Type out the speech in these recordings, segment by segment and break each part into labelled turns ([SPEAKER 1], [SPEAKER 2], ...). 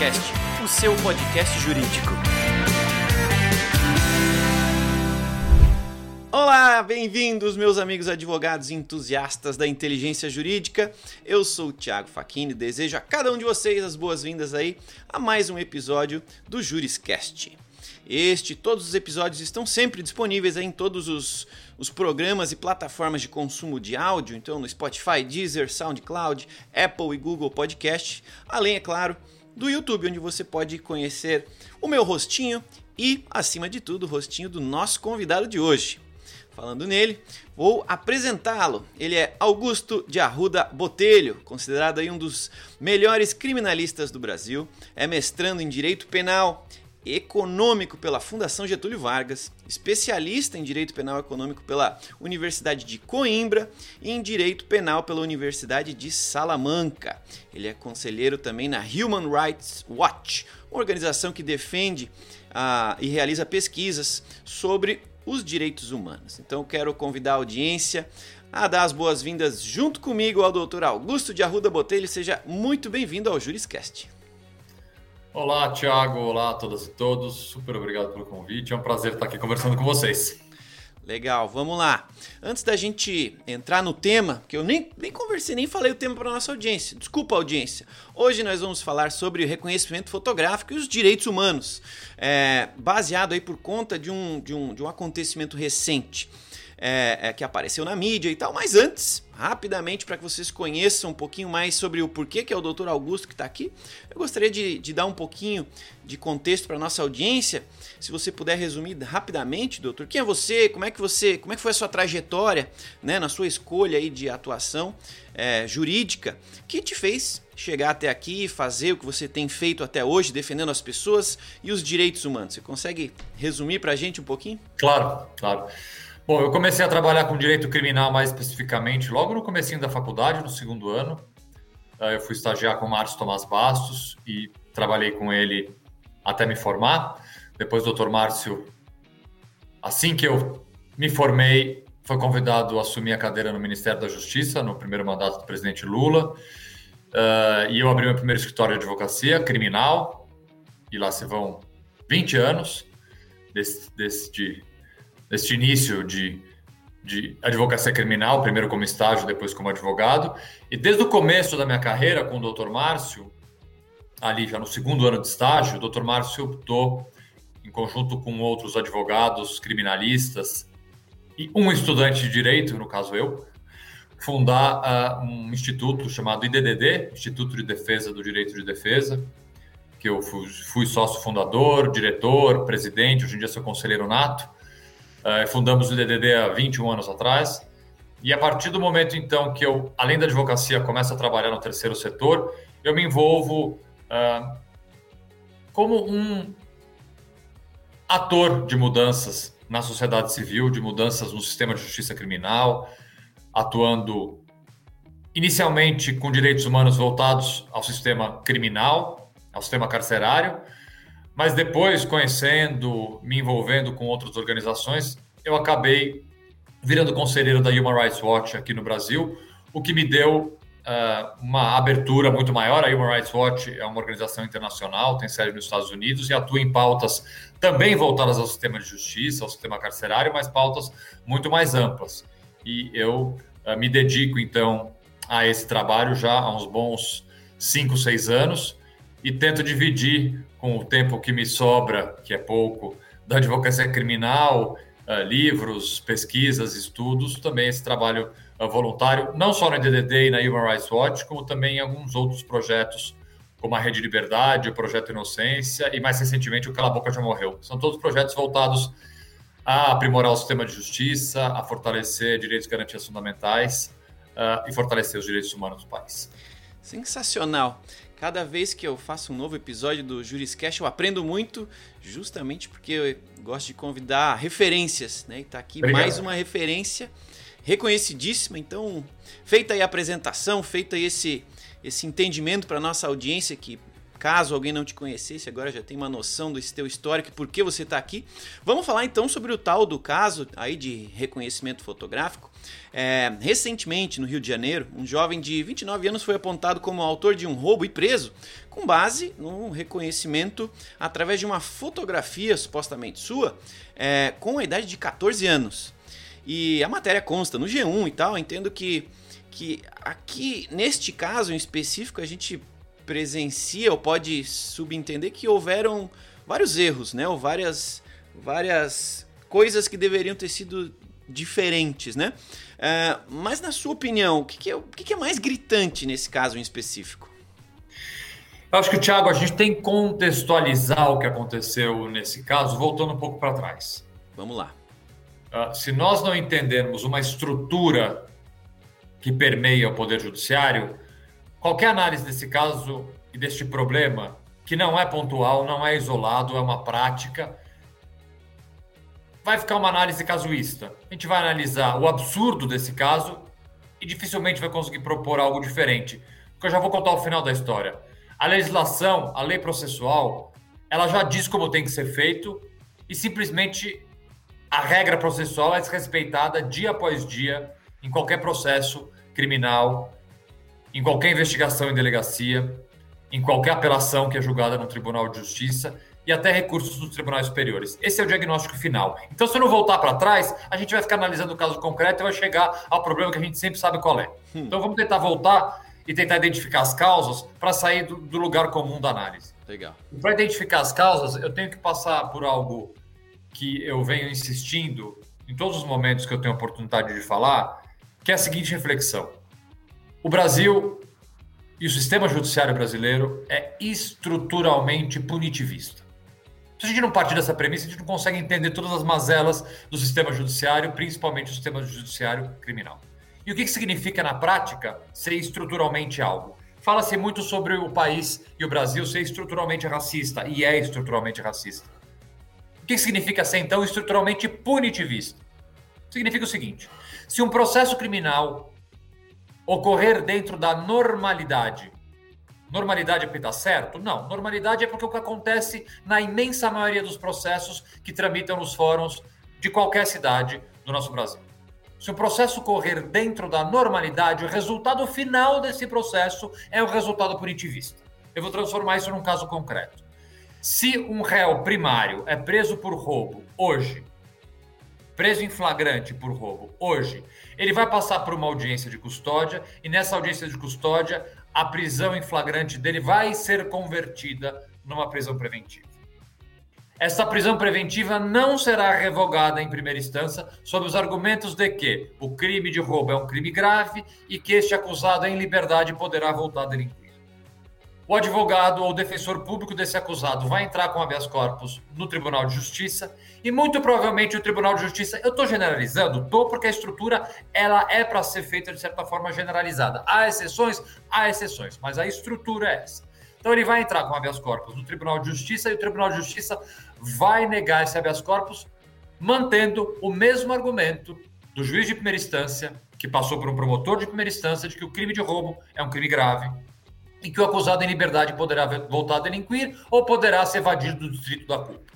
[SPEAKER 1] Juriscast, o seu podcast jurídico. Olá, bem-vindos, meus amigos advogados e entusiastas da inteligência jurídica. Eu sou o Thiago Facchini e desejo a cada um de vocês as boas-vindas aí a mais um episódio do Juriscast. Este todos os episódios estão sempre disponíveis em todos os, os programas e plataformas de consumo de áudio, então no Spotify, Deezer, SoundCloud, Apple e Google Podcast, além, é claro, do YouTube, onde você pode conhecer o meu rostinho e, acima de tudo, o rostinho do nosso convidado de hoje. Falando nele, vou apresentá-lo. Ele é Augusto de Arruda Botelho, considerado aí um dos melhores criminalistas do Brasil, é mestrando em Direito Penal Econômico pela Fundação Getúlio Vargas, especialista em Direito Penal Econômico pela Universidade de Coimbra e em Direito Penal pela Universidade de Salamanca. Ele é conselheiro também na Human Rights Watch, uma organização que defende ah, e realiza pesquisas sobre os direitos humanos. Então quero convidar a audiência a dar as boas-vindas junto comigo ao Dr. Augusto de Arruda Botelho. Seja muito bem-vindo ao Juriscast.
[SPEAKER 2] Olá, Thiago. Olá a todas e todos. Super obrigado pelo convite. É um prazer estar aqui conversando com vocês.
[SPEAKER 1] Legal, vamos lá. Antes da gente entrar no tema, que eu nem, nem conversei, nem falei o tema para nossa audiência. Desculpa, audiência. Hoje nós vamos falar sobre o reconhecimento fotográfico e os direitos humanos, é, baseado aí por conta de um, de um, de um acontecimento recente é, é, que apareceu na mídia e tal. Mas antes, rapidamente, para que vocês conheçam um pouquinho mais sobre o porquê que é o Dr. Augusto que está aqui, eu gostaria de, de, dar um pouquinho de contexto para nossa audiência. Se você puder resumir rapidamente, doutor, quem é você? Como é que você, como é que foi a sua trajetória, né, na sua escolha aí de atuação é, jurídica, que te fez chegar até aqui e fazer o que você tem feito até hoje, defendendo as pessoas e os direitos humanos. Você consegue resumir para a gente um pouquinho?
[SPEAKER 2] Claro, claro. Bom, eu comecei a trabalhar com direito criminal mais especificamente logo no comecinho da faculdade, no segundo ano. Ah, eu fui estagiar com o Márcio Tomás Bastos e trabalhei com ele até me formar. Depois o Dr. Márcio, assim que eu me formei, foi convidado a assumir a cadeira no Ministério da Justiça, no primeiro mandato do presidente Lula. Uh, e eu abri meu primeiro escritório de advocacia criminal, e lá se vão 20 anos desse, desse, de neste início de, de advocacia criminal, primeiro como estágio, depois como advogado. E desde o começo da minha carreira com o Dr. Márcio, ali já no segundo ano de estágio, o Dr. Márcio optou, em conjunto com outros advogados, criminalistas e um estudante de direito, no caso eu, fundar uh, um instituto chamado IDDD, Instituto de Defesa do Direito de Defesa, que eu fui, fui sócio fundador, diretor, presidente, hoje em dia sou conselheiro nato. Uh, fundamos o DDD há 21 anos atrás. E a partir do momento, então, que eu, além da advocacia, começo a trabalhar no terceiro setor, eu me envolvo uh, como um ator de mudanças na sociedade civil, de mudanças no sistema de justiça criminal, atuando inicialmente com direitos humanos voltados ao sistema criminal, ao sistema carcerário, mas depois, conhecendo, me envolvendo com outras organizações, eu acabei virando conselheiro da Human Rights Watch aqui no Brasil, o que me deu uh, uma abertura muito maior. A Human Rights Watch é uma organização internacional, tem sede nos Estados Unidos e atua em pautas também voltadas ao sistema de justiça, ao sistema carcerário, mas pautas muito mais amplas. E eu uh, me dedico, então, a esse trabalho já há uns bons cinco, seis anos e tento dividir com o tempo que me sobra, que é pouco, da advocacia criminal, uh, livros, pesquisas, estudos, também esse trabalho uh, voluntário, não só no DDD e na Human Rights Watch, como também em alguns outros projetos, como a Rede Liberdade, o Projeto Inocência e, mais recentemente, o Cala Boca Já Morreu. São todos projetos voltados a aprimorar o sistema de justiça, a fortalecer direitos e garantias fundamentais uh, e fortalecer os direitos humanos do país.
[SPEAKER 1] Sensacional. Cada vez que eu faço um novo episódio do Juriscast, eu aprendo muito, justamente porque eu gosto de convidar referências, né? E tá aqui Obrigado. mais uma referência reconhecidíssima. Então, feita aí a apresentação, feito aí esse, esse entendimento para nossa audiência que caso alguém não te conhecesse, agora já tem uma noção do teu histórico e por que você está aqui. Vamos falar então sobre o tal do caso aí de reconhecimento fotográfico. É, recentemente, no Rio de Janeiro, um jovem de 29 anos foi apontado como autor de um roubo e preso com base num reconhecimento através de uma fotografia supostamente sua é, com a idade de 14 anos. E a matéria consta no G1 e tal, entendo que, que aqui, neste caso em específico, a gente presencia ou pode subentender que houveram vários erros, né? Ou várias, várias coisas que deveriam ter sido diferentes, né? Uh, mas na sua opinião, o que, que, é, o que, que é mais gritante nesse caso em específico?
[SPEAKER 2] Eu acho que, Thiago, a gente tem que contextualizar o que aconteceu nesse caso, voltando um pouco para trás.
[SPEAKER 1] Vamos lá.
[SPEAKER 2] Uh, se nós não entendermos uma estrutura que permeia o Poder Judiciário, Qualquer análise desse caso e deste problema, que não é pontual, não é isolado, é uma prática, vai ficar uma análise casuísta. A gente vai analisar o absurdo desse caso e dificilmente vai conseguir propor algo diferente. Porque eu já vou contar o final da história. A legislação, a lei processual, ela já diz como tem que ser feito e simplesmente a regra processual é desrespeitada dia após dia em qualquer processo criminal em qualquer investigação em delegacia, em qualquer apelação que é julgada no Tribunal de Justiça e até recursos dos tribunais superiores. Esse é o diagnóstico final. Então, se eu não voltar para trás, a gente vai ficar analisando o caso concreto e vai chegar ao problema que a gente sempre sabe qual é. Hum. Então, vamos tentar voltar e tentar identificar as causas para sair do, do, lugar comum da análise.
[SPEAKER 1] Legal.
[SPEAKER 2] Para identificar as causas, eu tenho que passar por algo que eu venho insistindo em todos os momentos que eu tenho oportunidade de falar, que é a seguinte reflexão. O Brasil e o sistema judiciário brasileiro é estruturalmente punitivista. Se a gente não partir dessa premissa, a gente não consegue entender todas as mazelas do sistema judiciário, principalmente o sistema judiciário criminal. E o que, que significa na prática ser estruturalmente algo? Fala-se muito sobre o país e o Brasil ser estruturalmente racista, e é estruturalmente racista. O que, que significa ser, então, estruturalmente punitivista? Significa o seguinte: se um processo criminal ocorrer dentro da normalidade. Normalidade é porque está certo? Não. Normalidade é porque o que acontece na imensa maioria dos processos que tramitam nos fóruns de qualquer cidade do nosso Brasil. Se o processo ocorrer dentro da normalidade, o resultado final desse processo é o resultado punitivista. Eu vou transformar isso num caso concreto. Se um réu primário é preso por roubo hoje preso em flagrante por roubo hoje, ele vai passar por uma audiência de custódia e nessa audiência de custódia a prisão em flagrante dele vai ser convertida numa prisão preventiva. Essa prisão preventiva não será revogada em primeira instância sob os argumentos de que o crime de roubo é um crime grave e que este acusado em liberdade poderá voltar a delinquir o advogado ou defensor público desse acusado vai entrar com habeas corpus no Tribunal de Justiça e muito provavelmente o Tribunal de Justiça, eu estou generalizando, estou porque a estrutura ela é para ser feita de certa forma generalizada. Há exceções, há exceções, mas a estrutura é essa. Então ele vai entrar com habeas corpus no Tribunal de Justiça e o Tribunal de Justiça vai negar esse habeas corpus mantendo o mesmo argumento do juiz de primeira instância que passou por um promotor de primeira instância de que o crime de roubo é um crime grave e que o acusado em liberdade poderá voltar a delinquir ou poderá se evadir do distrito da culpa.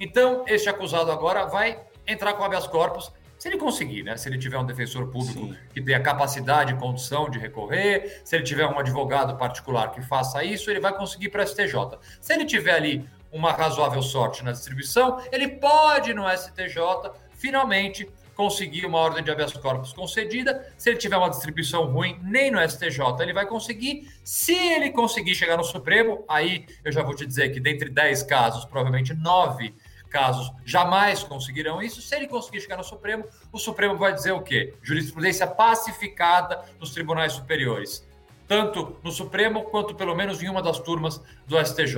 [SPEAKER 2] Então, este acusado agora vai entrar com habeas corpus, se ele conseguir, né? Se ele tiver um defensor público Sim. que tenha capacidade e condição de recorrer, se ele tiver um advogado particular que faça isso, ele vai conseguir para o STJ. Se ele tiver ali uma razoável sorte na distribuição, ele pode no STJ finalmente conseguir uma ordem de habeas corpus concedida. Se ele tiver uma distribuição ruim, nem no STJ ele vai conseguir. Se ele conseguir chegar no Supremo, aí eu já vou te dizer que dentre 10 casos, provavelmente 9 casos jamais conseguirão isso. Se ele conseguir chegar no Supremo, o Supremo vai dizer o quê? Jurisprudência pacificada nos tribunais superiores, tanto no Supremo quanto pelo menos em uma das turmas do STJ.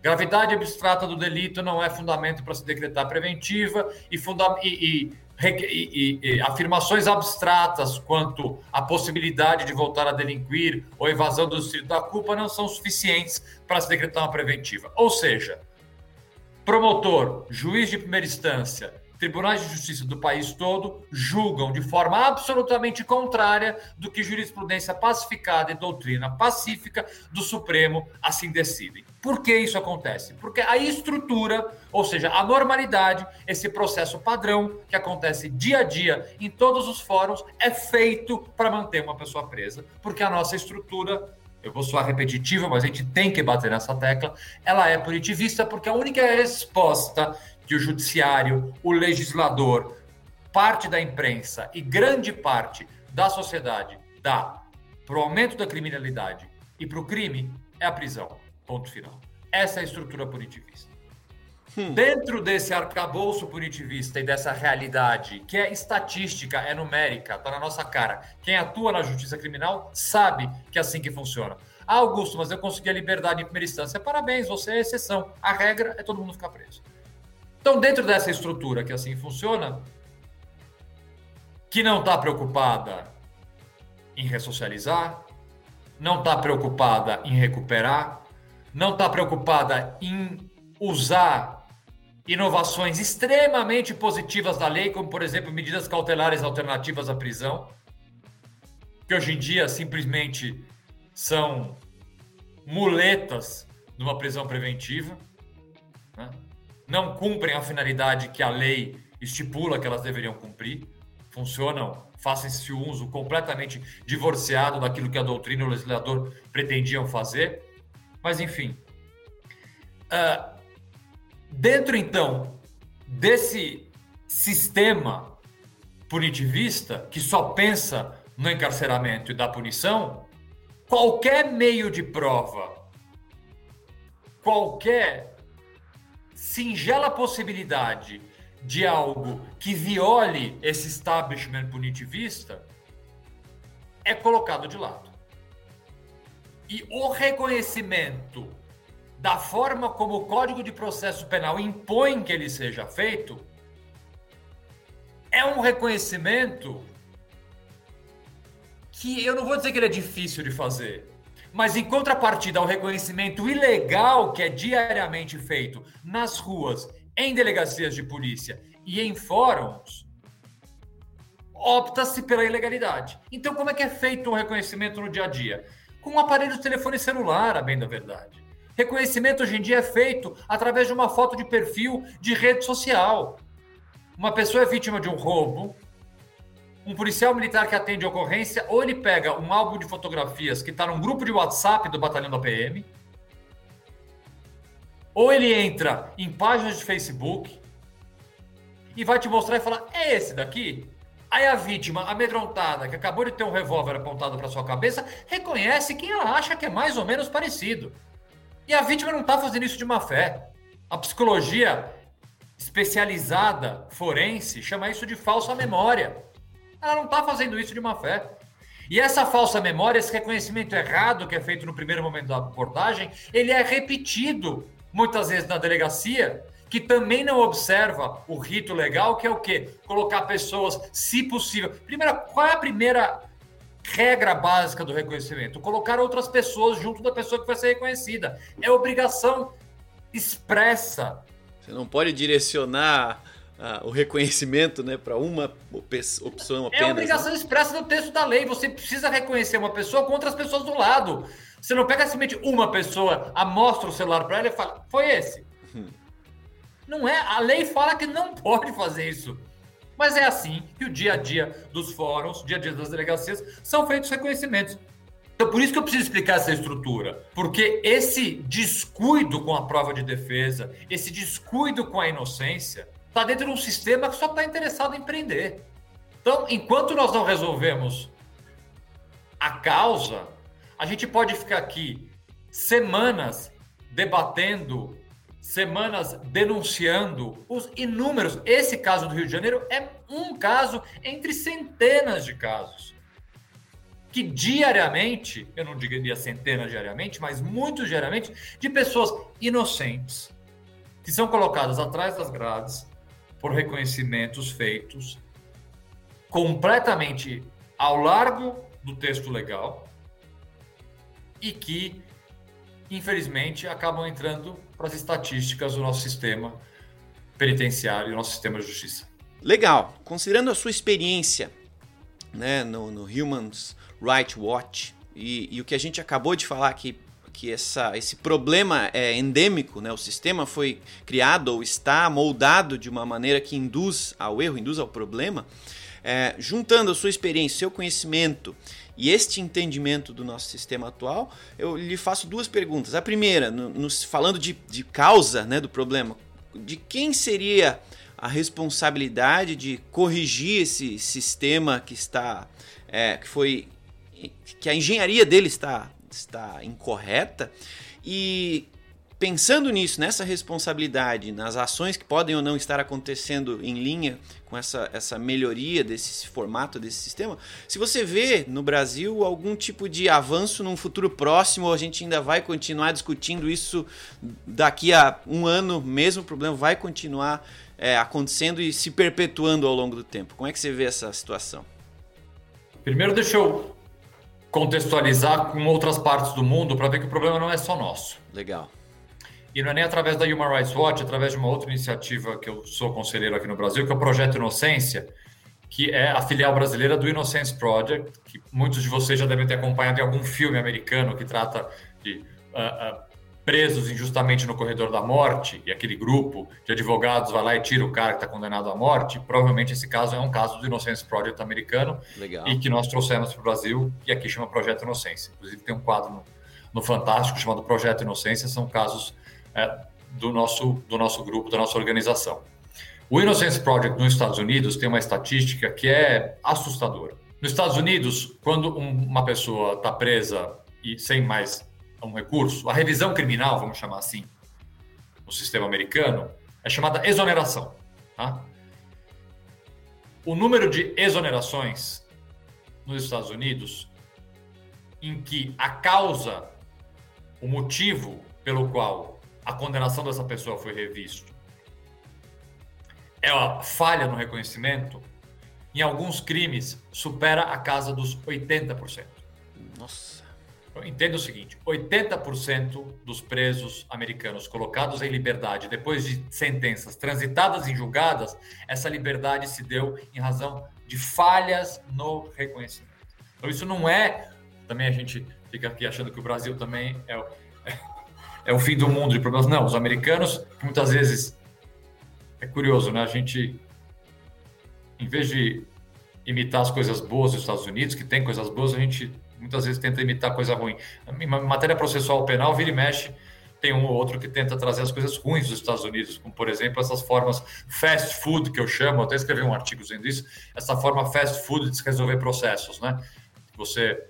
[SPEAKER 2] Gravidade abstrata do delito não é fundamento para se decretar preventiva e, funda e, e e, e, e, afirmações abstratas quanto à possibilidade de voltar a delinquir ou evasão do distrito da culpa não são suficientes para se decretar uma preventiva. Ou seja, promotor, juiz de primeira instância, tribunais de justiça do país todo julgam de forma absolutamente contrária do que jurisprudência pacificada e doutrina pacífica do Supremo assim decidem. Por que isso acontece? Porque a estrutura, ou seja, a normalidade, esse processo padrão que acontece dia a dia em todos os fóruns, é feito para manter uma pessoa presa, porque a nossa estrutura eu vou soar repetitivo, mas a gente tem que bater nessa tecla, ela é punitivista porque a única resposta que o judiciário, o legislador, parte da imprensa e grande parte da sociedade dá para o aumento da criminalidade e para o crime é a prisão. Ponto final. Essa é a estrutura punitivista. Hum. Dentro desse arcabouço punitivista e dessa realidade, que é estatística, é numérica, está na nossa cara, quem atua na justiça criminal sabe que é assim que funciona. Ah, Augusto, mas eu consegui a liberdade em primeira instância. Parabéns, você é exceção. A regra é todo mundo ficar preso. Então, dentro dessa estrutura que assim funciona, que não está preocupada em ressocializar, não está preocupada em recuperar, não está preocupada em usar inovações extremamente positivas da lei, como, por exemplo, medidas cautelares alternativas à prisão, que hoje em dia simplesmente são muletas numa prisão preventiva, né? não cumprem a finalidade que a lei estipula que elas deveriam cumprir, funcionam, façam esse uso completamente divorciado daquilo que a doutrina e o legislador pretendiam fazer. Mas, enfim, uh, Dentro, então, desse sistema punitivista, que só pensa no encarceramento e da punição, qualquer meio de prova, qualquer singela possibilidade de algo que viole esse establishment punitivista é colocado de lado. E o reconhecimento da forma como o Código de Processo Penal impõe que ele seja feito, é um reconhecimento que eu não vou dizer que ele é difícil de fazer, mas em contrapartida ao reconhecimento ilegal que é diariamente feito nas ruas, em delegacias de polícia e em fóruns, opta-se pela ilegalidade. Então, como é que é feito um reconhecimento no dia a dia? Com um aparelho de telefone celular, a bem da verdade. Reconhecimento hoje em dia é feito através de uma foto de perfil de rede social. Uma pessoa é vítima de um roubo, um policial militar que atende a ocorrência, ou ele pega um álbum de fotografias que está num grupo de WhatsApp do batalhão da PM, ou ele entra em páginas de Facebook e vai te mostrar e falar: é esse daqui? Aí a vítima, amedrontada, que acabou de ter um revólver apontado para sua cabeça, reconhece quem ela acha que é mais ou menos parecido. E a vítima não está fazendo isso de má fé. A psicologia especializada, forense, chama isso de falsa memória. Ela não está fazendo isso de má fé. E essa falsa memória, esse reconhecimento errado que é feito no primeiro momento da abordagem, ele é repetido muitas vezes na delegacia, que também não observa o rito legal, que é o quê? Colocar pessoas, se possível. Primeira, qual é a primeira regra básica do reconhecimento, colocar outras pessoas junto da pessoa que vai ser reconhecida. É obrigação expressa.
[SPEAKER 1] Você não pode direcionar uh, o reconhecimento né, para uma opção apenas.
[SPEAKER 2] É obrigação
[SPEAKER 1] né?
[SPEAKER 2] expressa no texto da lei. Você precisa reconhecer uma pessoa com outras pessoas do lado. Você não pega simplesmente uma pessoa, amostra o celular para ela e fala, foi esse. Não é. A lei fala que não pode fazer isso. Mas é assim que o dia a dia dos fóruns, dia a dia das delegacias, são feitos reconhecimentos. Então, por isso que eu preciso explicar essa estrutura. Porque esse descuido com a prova de defesa, esse descuido com a inocência, está dentro de um sistema que só está interessado em prender. Então, enquanto nós não resolvemos a causa, a gente pode ficar aqui semanas debatendo semanas denunciando os inúmeros. Esse caso do Rio de Janeiro é um caso entre centenas de casos. Que diariamente, eu não diria centenas diariamente, mas muito diariamente, de pessoas inocentes que são colocadas atrás das grades por reconhecimentos feitos completamente ao largo do texto legal e que infelizmente, acabam entrando para as estatísticas do nosso sistema penitenciário e do nosso sistema de justiça.
[SPEAKER 1] Legal. Considerando a sua experiência né, no, no Human Rights Watch e, e, o que a gente acabou de falar aqui, que essa, esse problema é endêmico, né, o sistema foi criado ou está moldado de uma maneira que induz ao erro, induz ao problema, é, juntando a sua experiência, seu conhecimento e este entendimento do nosso sistema atual, eu lhe faço duas perguntas. A primeira, no, no, falando de, de causa né, do problema, de quem seria a responsabilidade de corrigir esse sistema que está é, que foi que a engenharia dele está está incorreta e pensando nisso, nessa responsabilidade, nas ações que podem ou não estar acontecendo em linha com essa, essa melhoria desse formato, desse sistema, se você vê no Brasil algum tipo de avanço num futuro próximo, ou a gente ainda vai continuar discutindo isso daqui a um ano, mesmo o problema vai continuar é, acontecendo e se perpetuando ao longo do tempo. Como é que você vê essa situação?
[SPEAKER 2] Primeiro, deixa eu contextualizar com outras partes do mundo para ver que o problema não é só nosso.
[SPEAKER 1] Legal.
[SPEAKER 2] E não é nem através da Human Rights Watch, é através de uma outra iniciativa que eu sou conselheiro aqui no Brasil, que é o Projeto Inocência, que é a filial brasileira do Innocence Project, que muitos de vocês já devem ter acompanhado em algum filme americano que trata de uh, uh, presos injustamente no corredor da morte, e aquele grupo de advogados vai lá e tira o cara que está condenado à morte. Provavelmente esse caso é um caso do Innocence Project americano
[SPEAKER 1] Legal.
[SPEAKER 2] e que nós trouxemos para o Brasil, e aqui chama Projeto Inocência. Inclusive tem um quadro no, no Fantástico chamado Projeto Inocência, são casos é, do, nosso, do nosso grupo, da nossa organização. O Innocence Project nos Estados Unidos tem uma estatística que é assustadora. Nos Estados Unidos, quando uma pessoa está presa e sem mais um recurso, a revisão criminal, vamos chamar assim, no sistema americano, é chamada exoneração. Tá? O número de exonerações nos Estados Unidos, em que a causa, o motivo pelo qual a condenação dessa pessoa foi revisto, ela é falha no reconhecimento, em alguns crimes supera a casa dos 80%.
[SPEAKER 1] Nossa.
[SPEAKER 2] Entenda o seguinte: 80% dos presos americanos colocados em liberdade depois de sentenças transitadas em julgadas, essa liberdade se deu em razão de falhas no reconhecimento. Então, isso não é. Também a gente fica aqui achando que o Brasil também é, é o fim do mundo de problemas. Não, os americanos, muitas vezes, é curioso, né? A gente, em vez de imitar as coisas boas dos Estados Unidos, que tem coisas boas, a gente muitas vezes tenta imitar coisa ruim. Em matéria processual penal, vira e mexe, tem um ou outro que tenta trazer as coisas ruins dos Estados Unidos, como, por exemplo, essas formas fast food, que eu chamo, até escrevi um artigo dizendo isso, essa forma fast food de se resolver processos, né? Você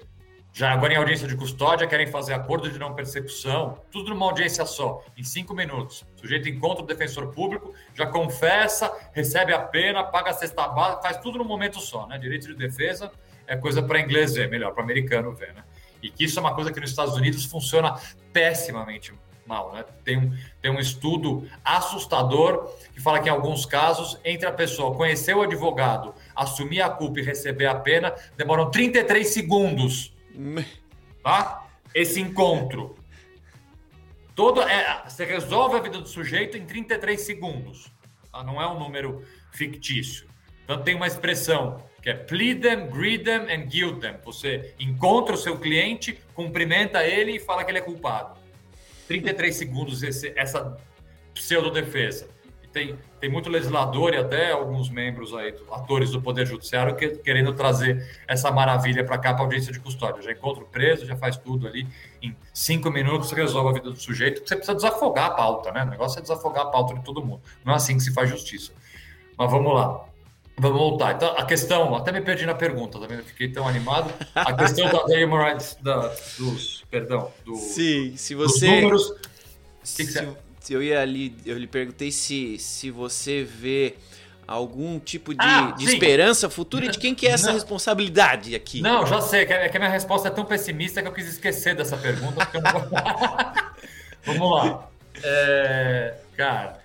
[SPEAKER 2] já agora em audiência de custódia querem fazer acordo de não persecução, tudo numa audiência só, em cinco minutos. O sujeito encontra o defensor público, já confessa, recebe a pena, paga a cesta básica, faz tudo num momento só, né? Direito de defesa é coisa para inglês ver, melhor para americano ver, né? E que isso é uma coisa que nos Estados Unidos funciona pessimamente mal, né? Tem um, tem um estudo assustador que fala que em alguns casos, entre a pessoa conhecer o advogado, assumir a culpa e receber a pena, demoram 33 segundos Tá? Esse encontro. Todo, é, você resolve a vida do sujeito em 33 segundos. Tá? Não é um número fictício. Então tem uma expressão que é plead them, greet them and guilt them. Você encontra o seu cliente, cumprimenta ele e fala que ele é culpado. 33 segundos esse, essa pseudo-defesa tem, tem muito legislador e até alguns membros aí, atores do Poder Judiciário, que, querendo trazer essa maravilha para cá, para audiência de custódia. Já encontra o preso, já faz tudo ali. Em cinco minutos resolve a vida do sujeito, você precisa desafogar a pauta, né? O negócio é desafogar a pauta de todo mundo. Não é assim que se faz justiça. Mas vamos lá. Vamos voltar. Então, a questão, até me perdi na pergunta, também tá fiquei tão animado. A questão da, da human rights, da, dos, perdão, do,
[SPEAKER 1] Sim, se você...
[SPEAKER 2] números. O
[SPEAKER 1] que, que você eu ia ali, eu lhe perguntei se, se você vê algum tipo de, ah, de esperança futura e de quem que é essa não. responsabilidade aqui.
[SPEAKER 2] Não, já sei, é que a minha resposta é tão pessimista que eu quis esquecer dessa pergunta. Não... Vamos lá. É, cara,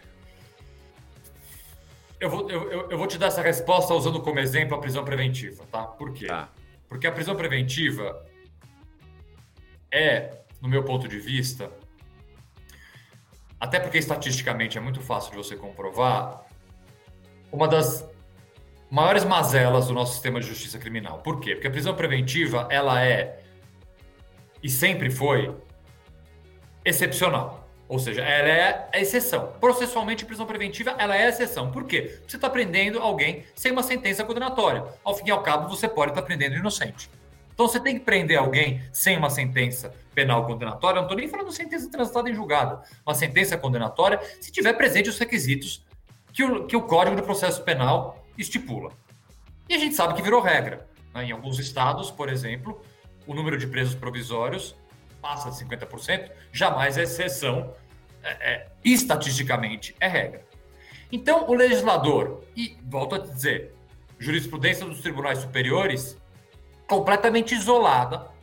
[SPEAKER 2] eu vou, eu, eu vou te dar essa resposta usando como exemplo a prisão preventiva, tá? Por quê? Tá. Porque a prisão preventiva é, no meu ponto de vista, até porque estatisticamente é muito fácil de você comprovar, uma das maiores mazelas do nosso sistema de justiça criminal. Por quê? Porque a prisão preventiva, ela é e sempre foi excepcional. Ou seja, ela é a exceção. Processualmente, prisão preventiva, ela é a exceção. Por quê? Você está prendendo alguém sem uma sentença condenatória. Ao fim e ao cabo, você pode estar tá prendendo inocente. Então, você tem que prender alguém sem uma sentença penal condenatória. Não estou nem falando sentença transitada em julgado. Uma sentença condenatória, se tiver presente os requisitos que o, que o Código de Processo Penal estipula. E a gente sabe que virou regra. Né? Em alguns estados, por exemplo, o número de presos provisórios passa de 50%, jamais é exceção, é, é, estatisticamente é regra. Então, o legislador, e volto a dizer, jurisprudência dos tribunais superiores, completamente isolada,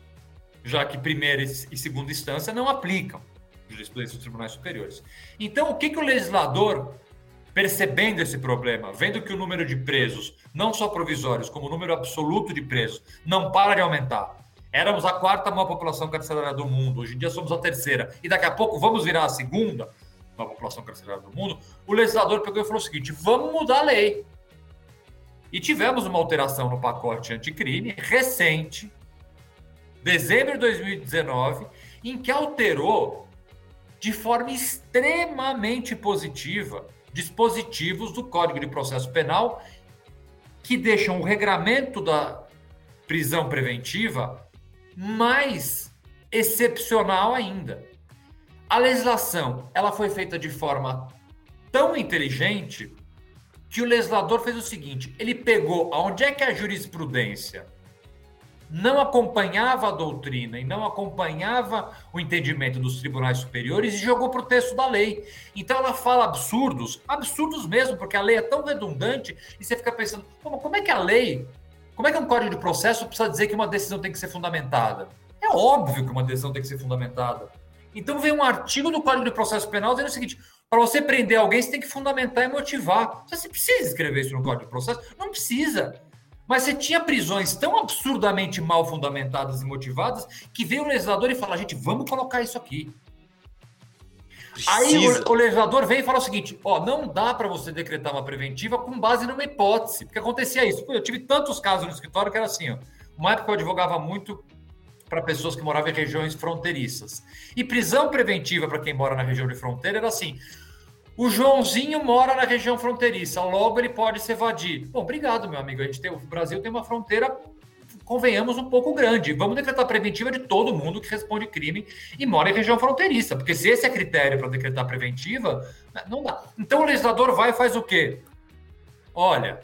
[SPEAKER 2] já que primeira e segunda instância não aplicam jurisprudência dos tribunais superiores. Então, o que, que o legislador, percebendo esse problema, vendo que o número de presos, não só provisórios, como o número absoluto de presos, não para de aumentar, Éramos a quarta maior população carcerária do mundo, hoje em dia somos a terceira, e daqui a pouco vamos virar a segunda maior população carcerária do mundo. O legislador pegou e falou o seguinte: vamos mudar a lei. E tivemos uma alteração no pacote anticrime recente, dezembro de 2019, em que alterou de forma extremamente positiva dispositivos do Código de Processo Penal que deixam o regramento da prisão preventiva mais excepcional ainda. A legislação ela foi feita de forma tão inteligente que o legislador fez o seguinte: ele pegou aonde é que a jurisprudência não acompanhava a doutrina e não acompanhava o entendimento dos tribunais superiores e jogou para o texto da lei. Então ela fala absurdos, absurdos mesmo, porque a lei é tão redundante e você fica pensando, como é que a lei como é que um código de processo precisa dizer que uma decisão tem que ser fundamentada? É óbvio que uma decisão tem que ser fundamentada. Então vem um artigo do Código de Processo Penal dizendo o seguinte: para você prender alguém, você tem que fundamentar e motivar. Você precisa escrever isso no Código de Processo? Não precisa. Mas você tinha prisões tão absurdamente mal fundamentadas e motivadas que veio o legislador e falou: gente, vamos colocar isso aqui. Precisa. Aí o, o, legislador vem e fala o seguinte: ó, não dá para você decretar uma preventiva com base numa hipótese, porque acontecia isso. Eu tive tantos casos no escritório que era assim, ó. Uma época eu advogava muito para pessoas que moravam em regiões fronteiriças. E prisão preventiva para quem mora na região de fronteira era assim: o Joãozinho mora na região fronteiriça, logo ele pode se evadir. Bom, obrigado, meu amigo. A gente tem, o Brasil tem uma fronteira convenhamos, um pouco grande. Vamos decretar preventiva de todo mundo que responde crime e mora em região fronteiriça, porque se esse é critério para decretar preventiva, não dá. Então o legislador vai e faz o quê? Olha,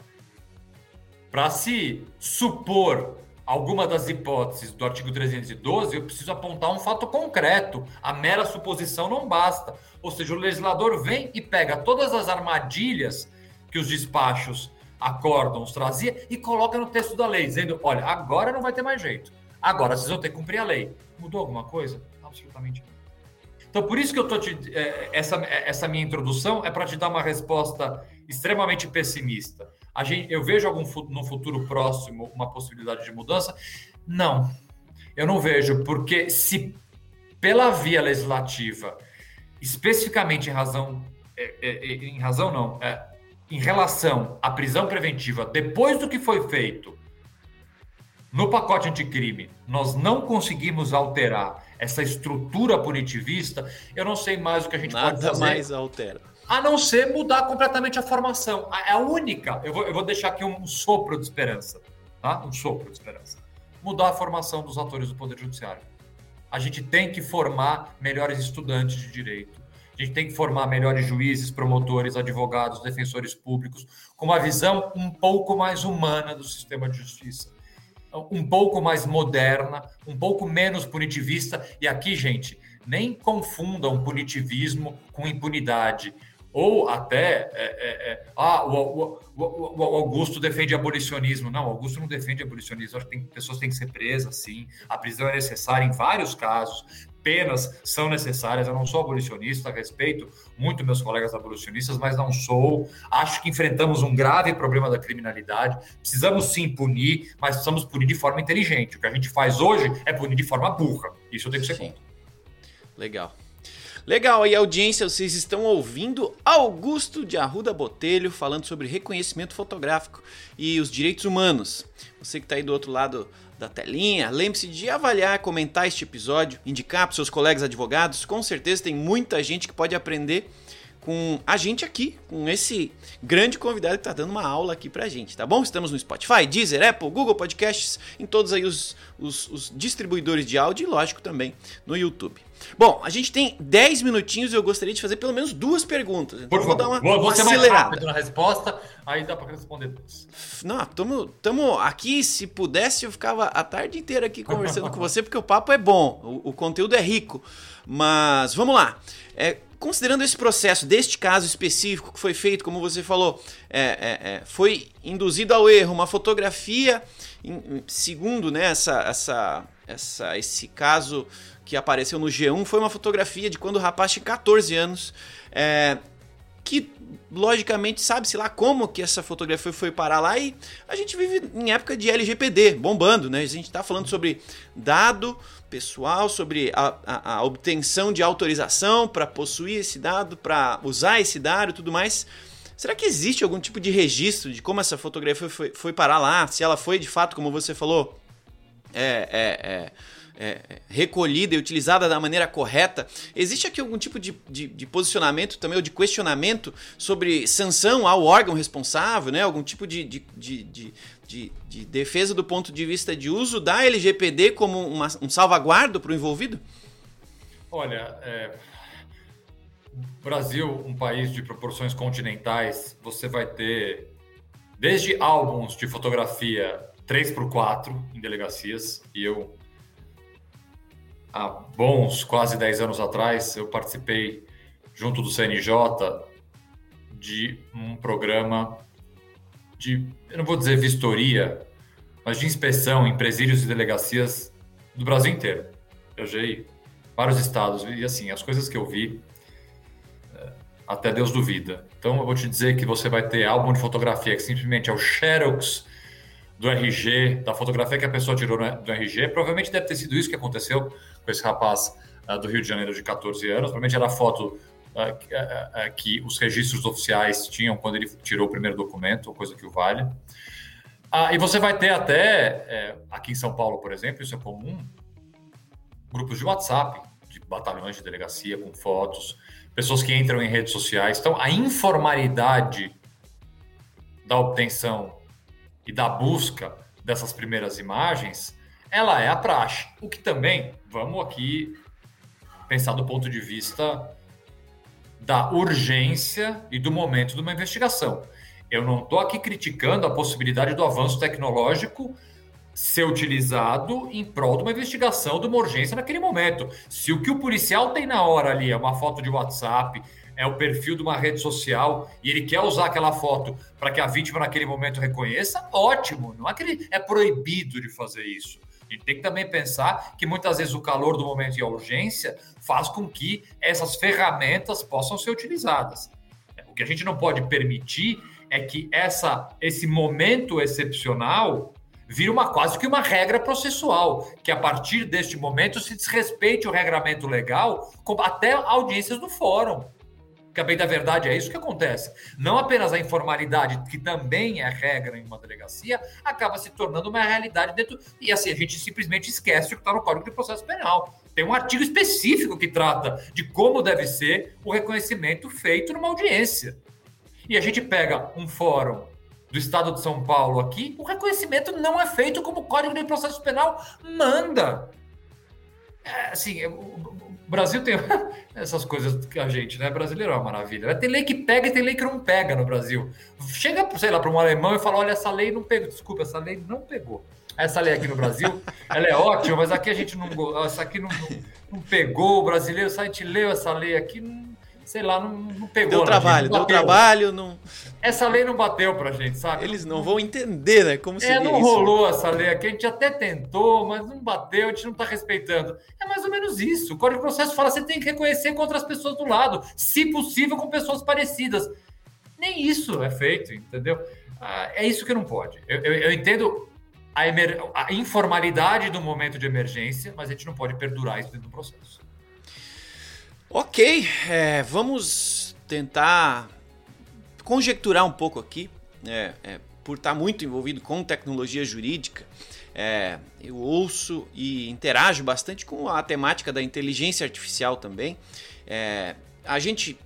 [SPEAKER 2] para se supor alguma das hipóteses do artigo 312, eu preciso apontar um fato concreto. A mera suposição não basta. Ou seja, o legislador vem e pega todas as armadilhas que os despachos acórdãos trazia e coloca no texto da lei, dizendo: olha, agora não vai ter mais jeito. Agora vocês vão ter que cumprir a lei. Mudou alguma coisa? Absolutamente não. Então, por isso que eu tô te. É, essa, essa minha introdução é para te dar uma resposta extremamente pessimista. A gente, eu vejo algum no futuro próximo uma possibilidade de mudança? Não, eu não vejo, porque se pela via legislativa, especificamente em razão, é, é, em razão não, é, em relação à prisão preventiva, depois do que foi feito no pacote anticrime, nós não conseguimos alterar essa estrutura punitivista, eu não sei mais o que a gente
[SPEAKER 1] Nada
[SPEAKER 2] pode fazer.
[SPEAKER 1] Nada mais altera.
[SPEAKER 2] A não ser mudar completamente a formação. É a única. Eu vou, eu vou deixar aqui um sopro de esperança. Tá? Um sopro de esperança. Mudar a formação dos atores do Poder Judiciário. A gente tem que formar melhores estudantes de direito a gente tem que formar melhores juízes, promotores, advogados, defensores públicos, com uma visão um pouco mais humana do sistema de justiça, um pouco mais moderna, um pouco menos punitivista. E aqui, gente, nem confundam punitivismo com impunidade. Ou até, é, é, é, ah, o, o, o, o, Augusto defende abolicionismo. Não, Augusto não defende abolicionismo. Acho que tem, pessoas têm que ser presas, sim. A prisão é necessária em vários casos penas são necessárias. Eu não sou abolicionista, respeito muito meus colegas abolicionistas, mas não sou. Acho que enfrentamos um grave problema da criminalidade. Precisamos sim punir, mas precisamos punir de forma inteligente. O que a gente faz hoje é punir de forma burra. Isso eu tenho que ser contra.
[SPEAKER 1] Legal. Legal, aí audiência, vocês estão ouvindo Augusto de Arruda Botelho falando sobre reconhecimento fotográfico e os direitos humanos. Você que está aí do outro lado da telinha, lembre-se de avaliar, comentar este episódio, indicar para seus colegas advogados. Com certeza tem muita gente que pode aprender com a gente aqui, com esse grande convidado que está dando uma aula aqui pra gente, tá bom? Estamos no Spotify, Deezer, Apple, Google Podcasts, em todos aí os, os, os distribuidores de áudio e, lógico, também no YouTube. Bom, a gente tem 10 minutinhos e eu gostaria de fazer pelo menos duas perguntas. Então
[SPEAKER 2] Por
[SPEAKER 1] vou dar uma,
[SPEAKER 2] vou,
[SPEAKER 1] uma
[SPEAKER 2] ser
[SPEAKER 1] acelerada.
[SPEAKER 2] na resposta, aí dá para responder duas.
[SPEAKER 1] Não, tamo, tamo aqui, se pudesse eu ficava a tarde inteira aqui conversando com você, porque o papo é bom, o, o conteúdo é rico. Mas vamos lá. É, considerando esse processo deste caso específico que foi feito, como você falou, é, é, é, foi induzido ao erro uma fotografia, em, segundo né, essa, essa, essa, esse caso que apareceu no G1, foi uma fotografia de quando o rapaz tinha 14 anos, é, que logicamente sabe-se lá como que essa fotografia foi parar lá e a gente vive em época de LGPD, bombando, né? A gente está falando sobre dado pessoal, sobre a, a, a obtenção de autorização para possuir esse dado, para usar esse dado e tudo mais. Será que existe algum tipo de registro de como essa fotografia foi, foi parar lá? Se ela foi de fato, como você falou, é, é, é é, recolhida e utilizada da maneira correta. Existe aqui algum tipo de, de, de, posicionamento também, ou de questionamento sobre sanção ao órgão responsável, né? algum tipo de, de, de, de defesa do ponto de vista de uso da LGPD como uma, um salvaguardo para o envolvido?
[SPEAKER 2] Olha, é... Brasil, um país de proporções continentais, você vai ter desde álbuns de fotografia 3 por 4 em delegacias, e eu há bons quase 10 anos atrás, eu participei, junto do CNJ, de um programa de, eu não vou dizer vistoria, mas de inspeção em presídios e delegacias do Brasil inteiro. Eu Viajei vários estados e, assim, as coisas que eu vi, é, até Deus duvida. Então, eu vou te dizer que você vai ter álbum de fotografia que simplesmente é o xerox do RG, da fotografia que a pessoa tirou do RG. Provavelmente deve ter sido isso que aconteceu com esse rapaz uh, do Rio de Janeiro de 14 anos. Provavelmente era a foto uh, que os registros oficiais tinham quando ele tirou o primeiro documento, coisa que o vale. Ah, e você vai ter até, é, aqui em São Paulo, por exemplo, isso é comum, grupos de WhatsApp, de batalhões de delegacia com fotos, pessoas que entram em redes sociais. Então, a informalidade da obtenção e da busca dessas primeiras imagens ela é a praxe. O que também, vamos aqui pensar do ponto de vista da urgência e do momento de uma investigação. Eu não estou aqui criticando a possibilidade do avanço tecnológico ser utilizado em prol de uma investigação, de uma urgência naquele momento. Se o que o policial tem na hora ali é uma foto de WhatsApp, é o perfil de uma rede social e ele quer usar aquela foto para que a vítima naquele momento reconheça, ótimo. Não é que ele é proibido de fazer isso. A gente tem que também pensar que muitas vezes o calor do momento e a urgência faz com que essas ferramentas possam ser utilizadas. O que a gente não pode permitir é que essa, esse momento excepcional vire uma quase que uma regra processual, que a partir deste momento se desrespeite o regramento legal até audiências do fórum. Que a bem da verdade é isso que acontece. Não apenas a informalidade, que também é regra em uma delegacia, acaba se tornando uma realidade dentro. E assim, a gente simplesmente esquece o que está no Código de Processo Penal. Tem um artigo específico que trata de como deve ser o reconhecimento feito numa audiência. E a gente pega um fórum do Estado de São Paulo aqui, o reconhecimento não é feito como o Código de Processo Penal manda. É, assim, Brasil tem essas coisas que a gente, né? Brasileiro é uma maravilha. Tem lei que pega e tem lei que não pega no Brasil. Chega, sei lá, para um alemão e fala: olha, essa lei não pegou. Desculpa, essa lei não pegou. Essa lei aqui no Brasil, ela é ótima, mas aqui a gente não. Essa aqui não, não, não pegou. O brasileiro, a gente leu essa lei aqui, não, sei lá, não, não pegou.
[SPEAKER 1] Deu trabalho, deu trabalho. Não...
[SPEAKER 2] Essa lei não bateu pra gente, sabe?
[SPEAKER 1] Eles não vão entender, né? Como
[SPEAKER 2] É, não isso. rolou essa lei aqui. A gente até tentou, mas não bateu, a gente não tá respeitando. É mais ou menos isso. O Código de Processo fala que você tem que reconhecer contra as pessoas do lado, se possível com pessoas parecidas. Nem isso é feito, entendeu? Ah, é isso que não pode. Eu, eu, eu entendo a, emer... a informalidade do momento de emergência, mas a gente não pode perdurar isso dentro do processo.
[SPEAKER 1] Ok, é, vamos tentar conjecturar um pouco aqui, é, é, por estar muito envolvido com tecnologia jurídica. É, eu ouço e interajo bastante com a temática da inteligência artificial também. É, a gente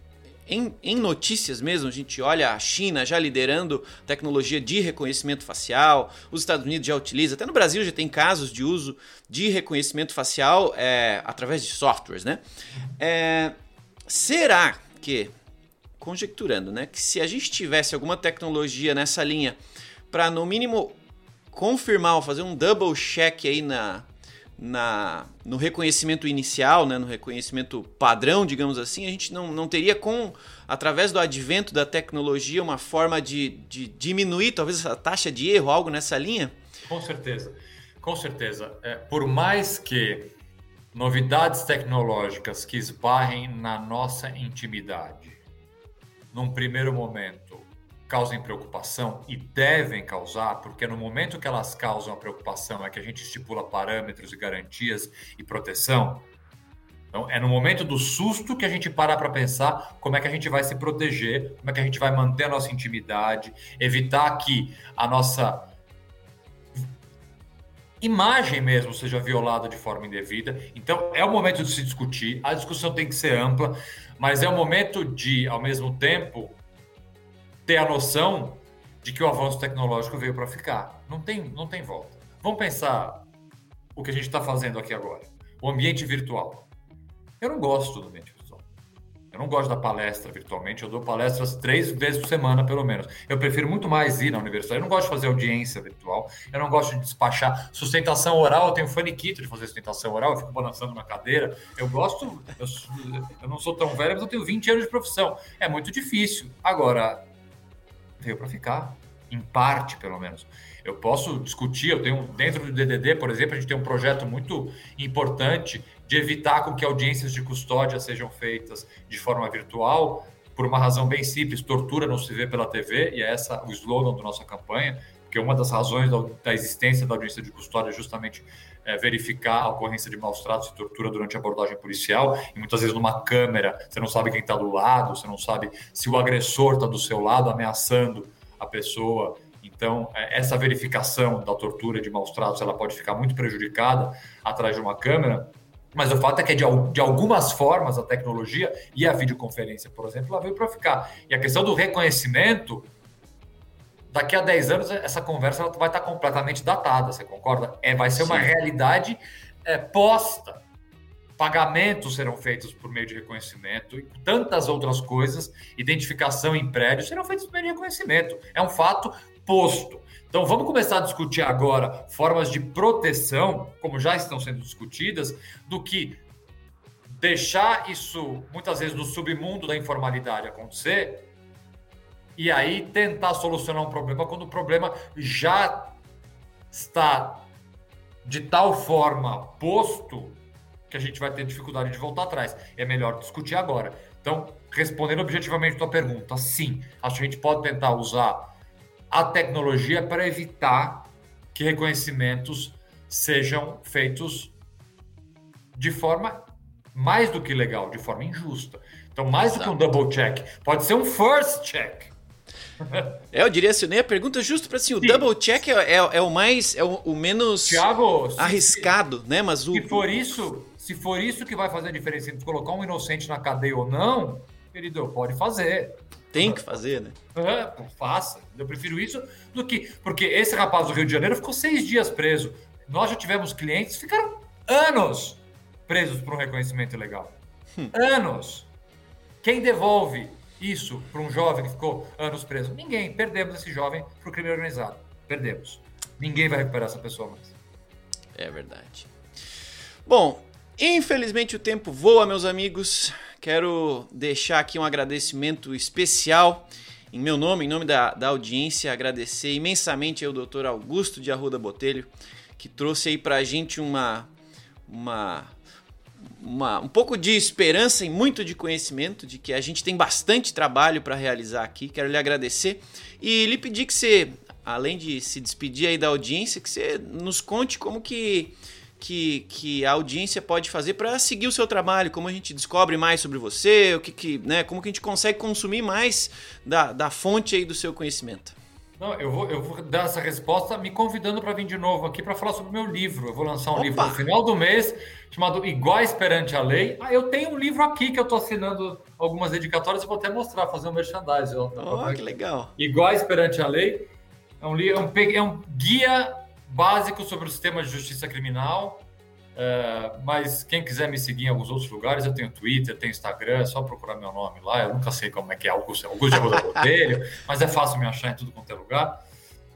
[SPEAKER 1] em, em, notícias mesmo, a gente olha a China já liderando tecnologia de reconhecimento facial, os Estados Unidos já utiliza, até no Brasil já tem casos de uso de reconhecimento facial é, através de softwares, né? É, será que, conjecturando, né, que se a gente tivesse alguma tecnologia nessa linha para no mínimo confirmar ou fazer um double check aí na, na, no reconhecimento inicial, né, no reconhecimento padrão, digamos assim, a gente não, não teria com, através do advento da tecnologia, uma forma de, de diminuir talvez a taxa de erro, algo nessa linha?
[SPEAKER 2] Com certeza, com certeza. É, por mais que novidades tecnológicas que esbarrem na nossa intimidade, num primeiro momento, causem preocupação e devem causar, porque no momento que elas causam a preocupação é que a gente estipula parâmetros e garantias e proteção. Então, é no momento do susto que a gente para para pensar como é que a gente vai se proteger, como é que a gente vai manter a nossa intimidade, evitar que a nossa imagem mesmo seja violada de forma indevida. Então, é o momento de se discutir, a discussão tem que ser ampla, mas é o momento de, ao mesmo tempo, ter a noção de que o avanço tecnológico veio para ficar. Não tem, não tem volta. Vamos pensar o que a gente está fazendo aqui agora. O ambiente virtual. Eu não gosto do ambiente virtual. Eu não gosto da palestra virtualmente. Eu dou palestras três vezes por semana, pelo menos. Eu prefiro muito mais ir na universidade. Eu não gosto de fazer audiência virtual. Eu não gosto de despachar sustentação oral. Eu tenho faniquito de fazer sustentação oral. Eu fico balançando na cadeira. Eu gosto. Eu, eu não sou tão velho, mas eu tenho 20 anos de profissão. É muito difícil. Agora, veio para ficar, em parte pelo menos. Eu posso discutir, eu tenho dentro do DDD, por exemplo, a gente tem um projeto muito importante de evitar com que audiências de custódia sejam feitas de forma virtual, por uma razão bem simples, tortura não se vê pela TV, e é essa o slogan da nossa campanha, porque uma das razões da, da existência da audiência de custódia é justamente é, verificar a ocorrência de maus tratos e tortura durante a abordagem policial, e muitas vezes numa câmera você não sabe quem está do lado, você não sabe se o agressor está do seu lado ameaçando a pessoa. Então, é, essa verificação da tortura de maus tratos ela pode ficar muito prejudicada atrás de uma câmera, mas o fato é que, de, de, algumas formas, a tecnologia e a videoconferência, por exemplo, ela veio para ficar. E a questão do reconhecimento daqui a 10 anos essa conversa vai estar completamente datada, você concorda? É, vai ser Sim. uma realidade é, posta. Pagamentos serão feitos por meio de reconhecimento e tantas outras coisas, identificação em prédios serão feitos por meio de reconhecimento. É um fato posto. Então vamos começar a discutir agora formas de proteção, como já estão sendo discutidas, do que deixar isso muitas vezes no submundo da informalidade acontecer e aí tentar solucionar um problema quando o problema já está de tal forma posto que a gente vai ter dificuldade de voltar atrás. É melhor discutir agora. Então, respondendo objetivamente a tua pergunta, sim, acho que a gente pode tentar usar a tecnologia para evitar que reconhecimentos sejam feitos de forma mais do que legal, de forma injusta. Então, mais Exato. do que um double check, pode ser um first check.
[SPEAKER 1] É, eu diria assim, nem a pergunta justo para assim, o Sim. double check é, é, é, o mais, é o, o menos Thiago, arriscado, se, né? Mas o
[SPEAKER 2] se for isso, se for isso que vai fazer a diferença entre colocar um inocente na cadeia ou não, querido, pode fazer.
[SPEAKER 1] Tem que fazer, né?
[SPEAKER 2] É, faça. Eu prefiro isso do que. Porque esse rapaz do Rio de Janeiro ficou seis dias preso. Nós já tivemos clientes que ficaram anos presos por um reconhecimento ilegal. Hum. Anos. Quem devolve isso para um jovem que ficou anos preso? Ninguém. Perdemos esse jovem para o crime organizado. Perdemos. Ninguém vai recuperar essa pessoa mais.
[SPEAKER 1] É verdade. Bom, infelizmente o tempo voa, meus amigos. Quero deixar aqui um agradecimento especial em meu nome, em nome da, da audiência, agradecer imensamente ao Dr. Augusto de Arruda Botelho, que trouxe aí para a gente uma, uma uma, um pouco de esperança e muito de conhecimento de que a gente tem bastante trabalho para realizar aqui. Quero lhe agradecer e lhe pedir que você, além de se despedir aí da audiência, que você nos conte como que, que, que a audiência pode fazer para seguir o seu trabalho, como a gente descobre mais sobre você, o que, que né, como que a gente consegue consumir mais da, da fonte aí do seu conhecimento.
[SPEAKER 2] Não, eu vou, eu vou dar essa resposta me convidando para vir de novo aqui para falar sobre o meu livro. Eu vou lançar um Opa. livro no final do mês chamado Iguais Perante a Lei. Ah, eu tenho um livro aqui que eu estou assinando algumas dedicatórias e vou até mostrar, fazer um merchandising.
[SPEAKER 1] Oh, que legal.
[SPEAKER 2] Iguais Perante a Lei. É um, é um, é um guia básico sobre o sistema de justiça criminal. É, mas quem quiser me seguir em alguns outros lugares, eu tenho Twitter, tenho Instagram, é só procurar meu nome lá. Eu nunca sei como é que é Augusto, Augusto de Botelho, mas é fácil me achar em tudo quanto é lugar.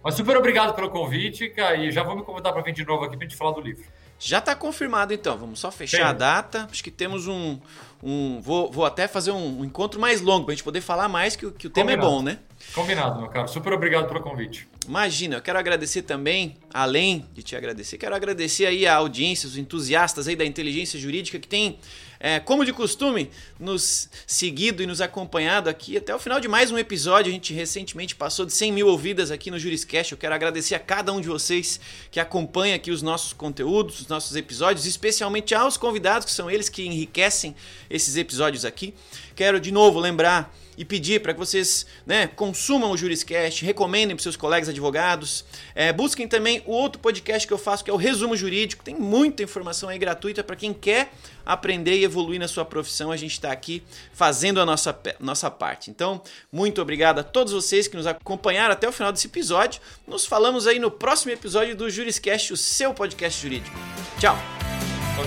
[SPEAKER 2] Mas super obrigado pelo convite, cara, e já vou me convidar para vir de novo aqui para a gente falar do livro.
[SPEAKER 1] Já está confirmado então, vamos só fechar Sim. a data. Acho que temos um. um vou, vou até fazer um, encontro mais longo para a gente poder falar mais, que, que o tema é bom, né?
[SPEAKER 2] Combinado, meu caro. Super obrigado pelo convite.
[SPEAKER 1] Imagina, eu quero agradecer também, além de te agradecer, quero agradecer aí a audiência, os entusiastas aí da inteligência jurídica que tem é, como de costume, nos seguido e nos acompanhado aqui até o final de mais um episódio. A gente recentemente passou de 100 mil ouvidas aqui no Juriscast. Eu quero agradecer a cada um de vocês que acompanha aqui os nossos conteúdos, os nossos episódios, especialmente aos convidados, que são eles que enriquecem esses episódios aqui. Quero de novo lembrar e pedir para que vocês né, consumam o Juriscast, recomendem para seus colegas advogados, é, busquem também o outro podcast que eu faço, que é o Resumo Jurídico. Tem muita informação aí gratuita para quem quer aprender e evoluir na sua profissão. A gente está aqui fazendo a nossa, nossa parte. Então, muito obrigado a todos vocês que nos acompanharam até o final desse episódio. Nos falamos aí no próximo episódio do Juriscast, o seu podcast jurídico. Tchau!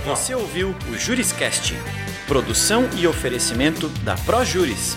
[SPEAKER 1] Você ouviu o Juriscast, produção e oferecimento da ProJuris